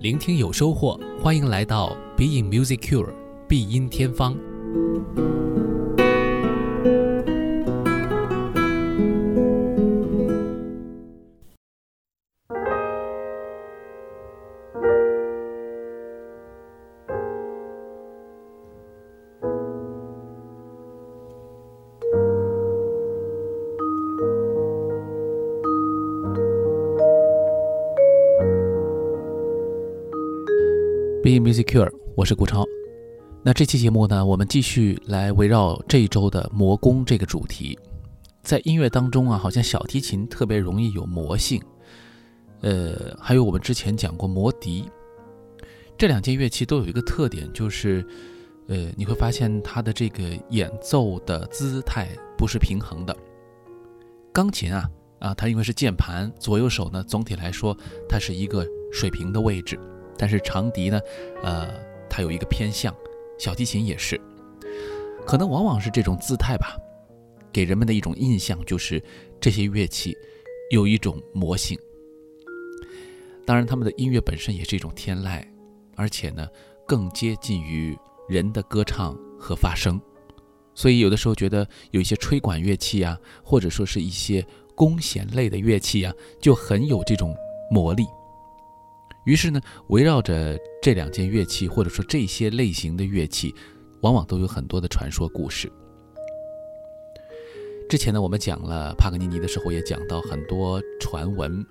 聆听有收获，欢迎来到 BE IN Music Cure 必音天方。Music Cure，我是顾超。那这期节目呢，我们继续来围绕这一周的魔宫这个主题。在音乐当中啊，好像小提琴特别容易有魔性。呃，还有我们之前讲过魔笛，这两件乐器都有一个特点，就是呃，你会发现它的这个演奏的姿态不是平衡的。钢琴啊啊，它因为是键盘，左右手呢，总体来说它是一个水平的位置。但是长笛呢，呃，它有一个偏向，小提琴也是，可能往往是这种姿态吧，给人们的一种印象就是这些乐器有一种魔性。当然，他们的音乐本身也是一种天籁，而且呢，更接近于人的歌唱和发声，所以有的时候觉得有一些吹管乐器啊，或者说是一些弓弦类的乐器啊，就很有这种魔力。于是呢，围绕着这两件乐器，或者说这些类型的乐器，往往都有很多的传说故事。之前呢，我们讲了帕格尼尼的时候，也讲到很多传闻。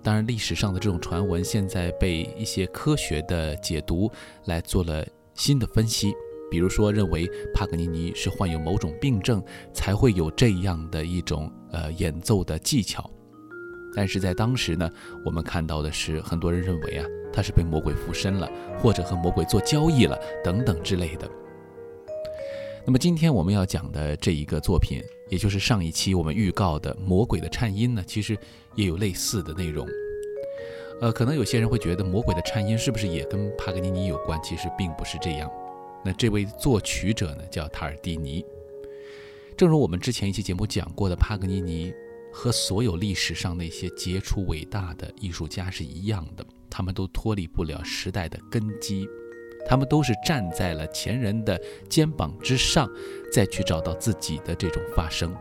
当然，历史上的这种传闻，现在被一些科学的解读来做了新的分析。比如说，认为帕格尼尼是患有某种病症，才会有这样的一种呃演奏的技巧。但是在当时呢，我们看到的是，很多人认为啊，他是被魔鬼附身了，或者和魔鬼做交易了，等等之类的。那么今天我们要讲的这一个作品，也就是上一期我们预告的《魔鬼的颤音》呢，其实也有类似的内容。呃，可能有些人会觉得《魔鬼的颤音》是不是也跟帕格尼尼有关？其实并不是这样。那这位作曲者呢，叫塔尔蒂尼。正如我们之前一期节目讲过的，帕格尼尼。和所有历史上那些杰出伟大的艺术家是一样的，他们都脱离不了时代的根基，他们都是站在了前人的肩膀之上，再去找到自己的这种发声。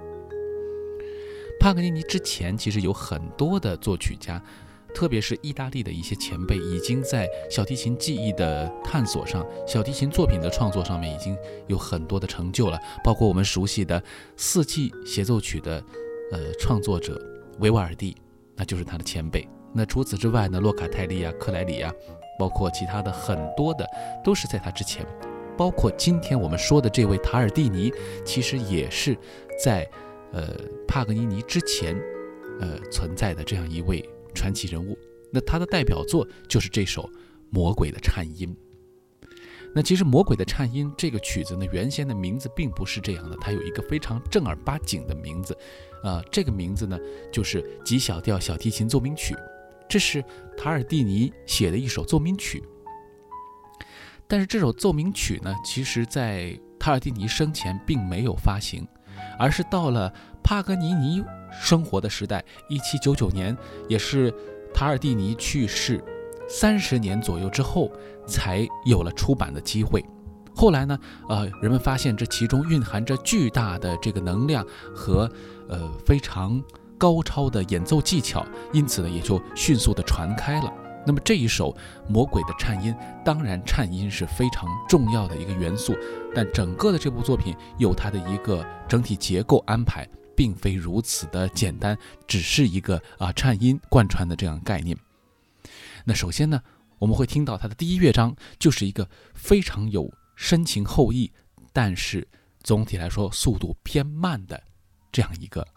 帕格尼尼之前其实有很多的作曲家，特别是意大利的一些前辈，已经在小提琴技艺的探索上、小提琴作品的创作上面已经有很多的成就了，包括我们熟悉的四季协奏曲的。呃，创作者维瓦尔第，那就是他的前辈。那除此之外呢，洛卡泰利啊、克莱里啊，包括其他的很多的，都是在他之前。包括今天我们说的这位塔尔蒂尼，其实也是在呃帕格尼尼之前呃存在的这样一位传奇人物。那他的代表作就是这首《魔鬼的颤音》。那其实《魔鬼的颤音》这个曲子呢，原先的名字并不是这样的，它有一个非常正儿八经的名字，啊，这个名字呢就是《极小调小提琴奏鸣曲》，这是塔尔蒂尼写的一首奏鸣曲。但是这首奏鸣曲呢，其实在塔尔蒂尼生前并没有发行，而是到了帕格尼尼生活的时代，一七九九年，也是塔尔蒂尼去世。三十年左右之后，才有了出版的机会。后来呢，呃，人们发现这其中蕴含着巨大的这个能量和呃非常高超的演奏技巧，因此呢，也就迅速的传开了。那么这一首《魔鬼的颤音》，当然颤音是非常重要的一个元素，但整个的这部作品有它的一个整体结构安排，并非如此的简单，只是一个啊颤音贯穿的这样概念。那首先呢，我们会听到它的第一乐章就是一个非常有深情厚谊，但是总体来说速度偏慢的这样一个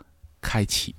开启。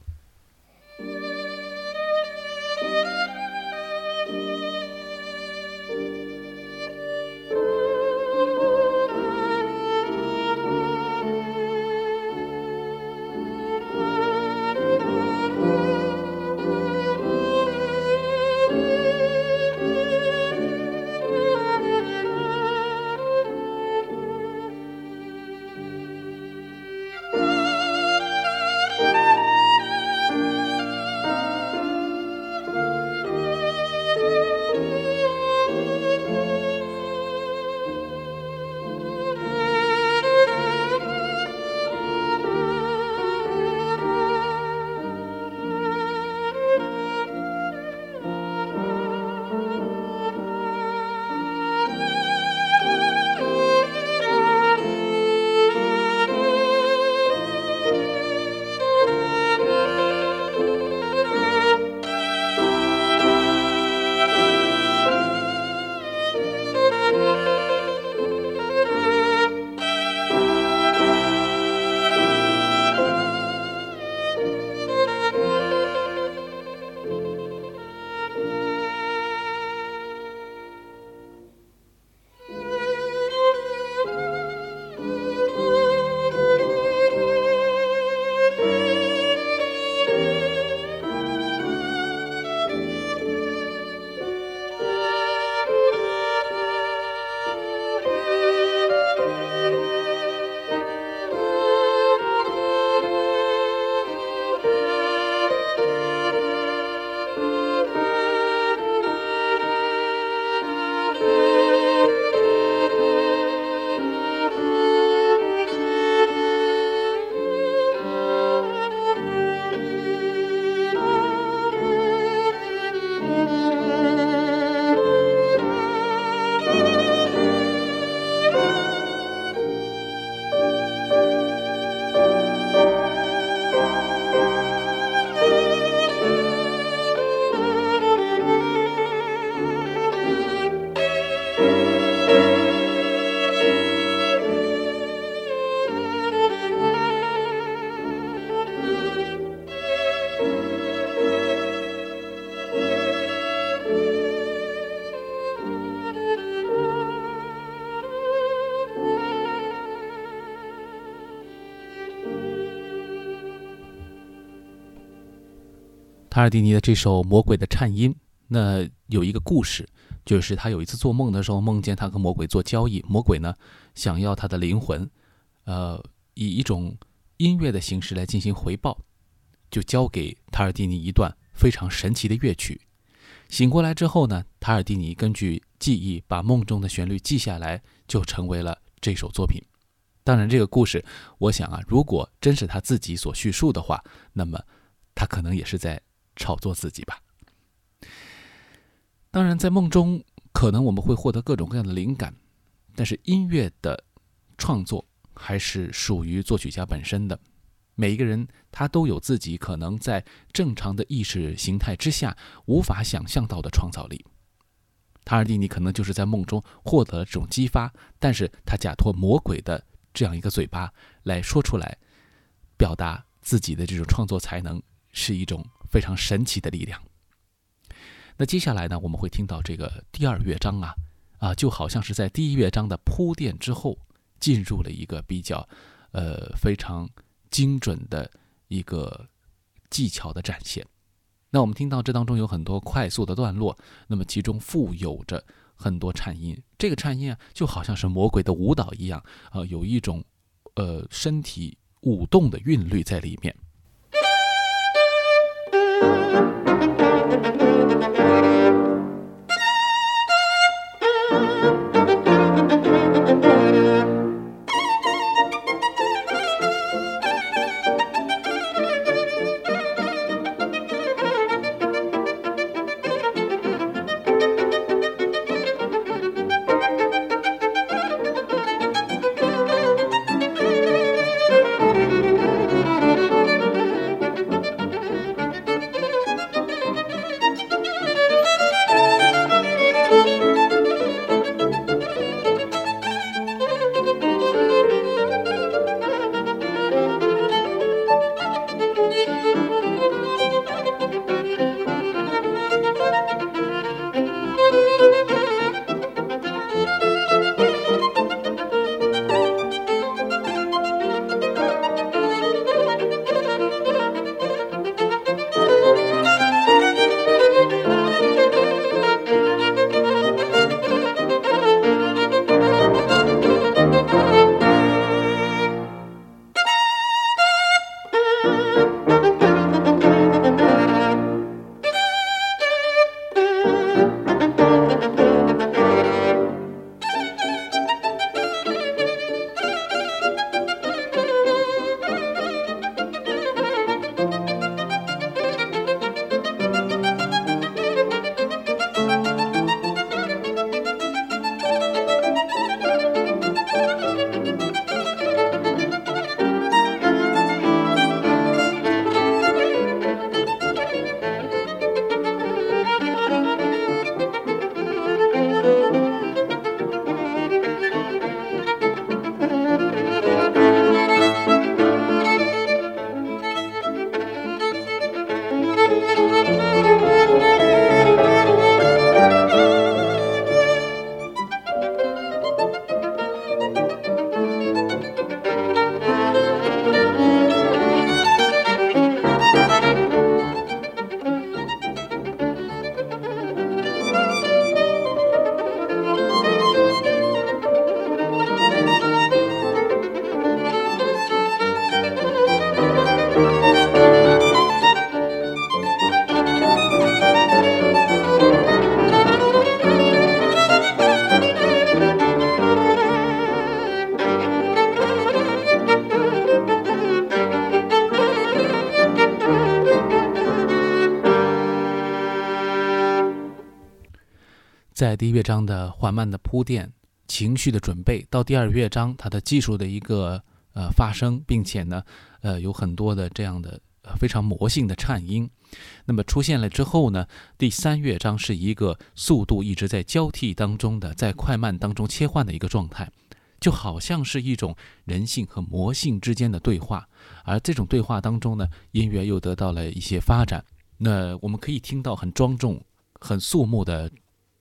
尔蒂尼的这首《魔鬼的颤音》，那有一个故事，就是他有一次做梦的时候，梦见他和魔鬼做交易，魔鬼呢想要他的灵魂，呃，以一种音乐的形式来进行回报，就交给塔尔蒂尼一段非常神奇的乐曲。醒过来之后呢，塔尔蒂尼根据记忆把梦中的旋律记下来，就成为了这首作品。当然，这个故事，我想啊，如果真是他自己所叙述的话，那么他可能也是在炒作自己吧。当然，在梦中，可能我们会获得各种各样的灵感，但是音乐的创作还是属于作曲家本身的。每一个人他都有自己可能在正常的意识形态之下无法想象到的创造力。塔尔蒂尼可能就是在梦中获得了这种激发，但是他假托魔鬼的。这样一个嘴巴来说出来，表达自己的这种创作才能，是一种非常神奇的力量。那接下来呢，我们会听到这个第二乐章啊，啊，就好像是在第一乐章的铺垫之后，进入了一个比较，呃，非常精准的一个技巧的展现。那我们听到这当中有很多快速的段落，那么其中富有着。很多颤音，这个颤音啊，就好像是魔鬼的舞蹈一样，呃，有一种，呃，身体舞动的韵律在里面。Thank you. 在第一乐章的缓慢的铺垫、情绪的准备，到第二乐章它的技术的一个呃发生，并且呢，呃有很多的这样的非常魔性的颤音，那么出现了之后呢，第三乐章是一个速度一直在交替当中的，在快慢当中切换的一个状态，就好像是一种人性和魔性之间的对话，而这种对话当中呢，音乐又得到了一些发展，那我们可以听到很庄重、很肃穆的。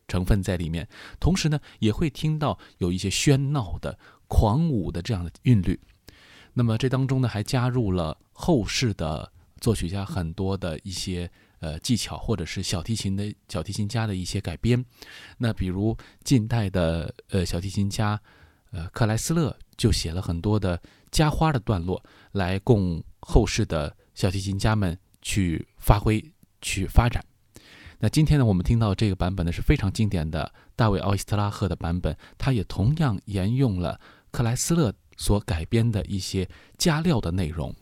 成分在里面，同时呢，也会听到有一些喧闹的、狂舞的这样的韵律。那么这当中呢，还加入了后世的作曲家很多的一些呃技巧，或者是小提琴的小提琴家的一些改编。那比如近代的呃小提琴家，呃克莱斯勒就写了很多的加花的段落，来供后世的小提琴家们去发挥、去发展。那今天呢，我们听到这个版本呢是非常经典的大卫奥伊斯特拉赫的版本，他也同样沿用了克莱斯勒所改编的一些加料的内容。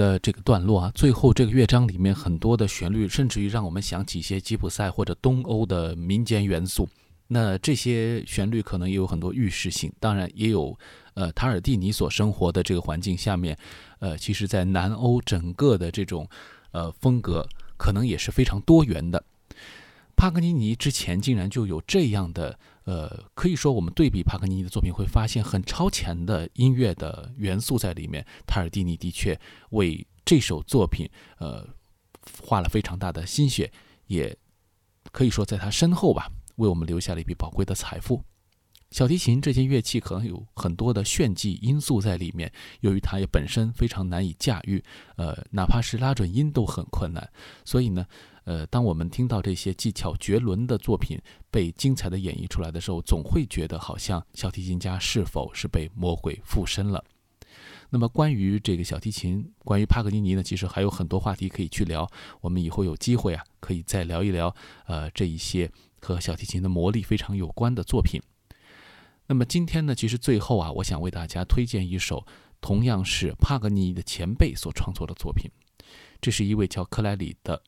的这个段落啊，最后这个乐章里面很多的旋律，甚至于让我们想起一些吉普赛或者东欧的民间元素。那这些旋律可能也有很多预示性，当然也有，呃，塔尔蒂尼所生活的这个环境下面，呃，其实在南欧整个的这种，呃，风格可能也是非常多元的。帕格尼尼之前竟然就有这样的，呃，可以说我们对比帕格尼尼的作品，会发现很超前的音乐的元素在里面。塔尔蒂尼的确为这首作品，呃，花了非常大的心血，也可以说在他身后吧。为我们留下了一笔宝贵的财富。小提琴这件乐器可能有很多的炫技因素在里面，由于它也本身非常难以驾驭，呃，哪怕是拉准音都很困难。所以呢，呃，当我们听到这些技巧绝伦的作品被精彩的演绎出来的时候，总会觉得好像小提琴家是否是被魔鬼附身了。那么关于这个小提琴，关于帕格尼尼呢，其实还有很多话题可以去聊。我们以后有机会啊，可以再聊一聊，呃，这一些。和小提琴的魔力非常有关的作品。那么今天呢，其实最后啊，我想为大家推荐一首同样是帕格尼尼的前辈所创作的作品。这是一位叫克莱里的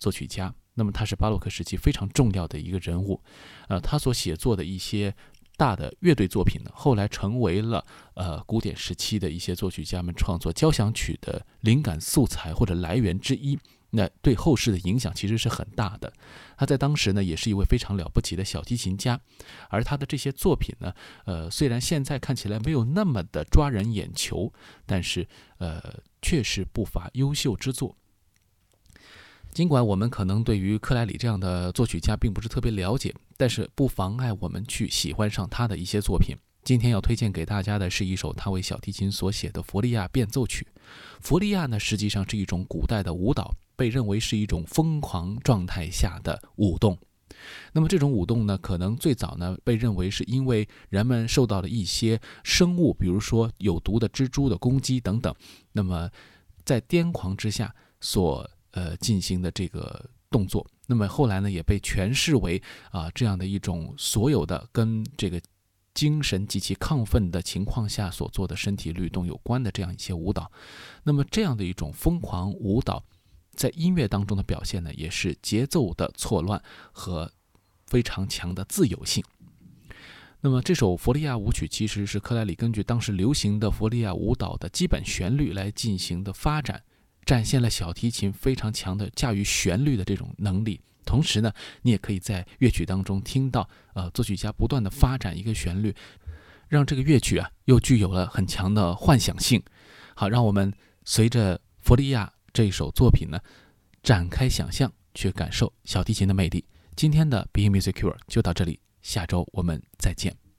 作曲家。那么他是巴洛克时期非常重要的一个人物。呃，他所写作的一些大的乐队作品呢，后来成为了呃古典时期的一些作曲家们创作交响曲的灵感素材或者来源之一。那对后世的影响其实是很大的。他在当时呢，也是一位非常了不起的小提琴家，而他的这些作品呢，呃，虽然现在看起来没有那么的抓人眼球，但是呃，确实不乏优秀之作。尽管我们可能对于克莱里这样的作曲家并不是特别了解，但是不妨碍我们去喜欢上他的一些作品。今天要推荐给大家的是一首他为小提琴所写的《弗利亚变奏曲》。弗利亚呢，实际上是一种古代的舞蹈。被认为是一种疯狂状态下的舞动，那么这种舞动呢，可能最早呢被认为是因为人们受到了一些生物，比如说有毒的蜘蛛的攻击等等，那么在癫狂之下所呃进行的这个动作，那么后来呢也被诠释为啊这样的一种所有的跟这个精神极其亢奋的情况下所做的身体律动有关的这样一些舞蹈，那么这样的一种疯狂舞蹈。在音乐当中的表现呢，也是节奏的错乱和非常强的自由性。那么这首弗利亚舞曲其实是克莱里根据当时流行的弗利亚舞蹈的基本旋律来进行的发展，展现了小提琴非常强的驾驭旋律的这种能力。同时呢，你也可以在乐曲当中听到，呃，作曲家不断的发展一个旋律，让这个乐曲啊又具有了很强的幻想性。好，让我们随着弗利亚。这一首作品呢，展开想象，去感受小提琴的魅力。今天的 Be Music Cure 就到这里，下周我们再见。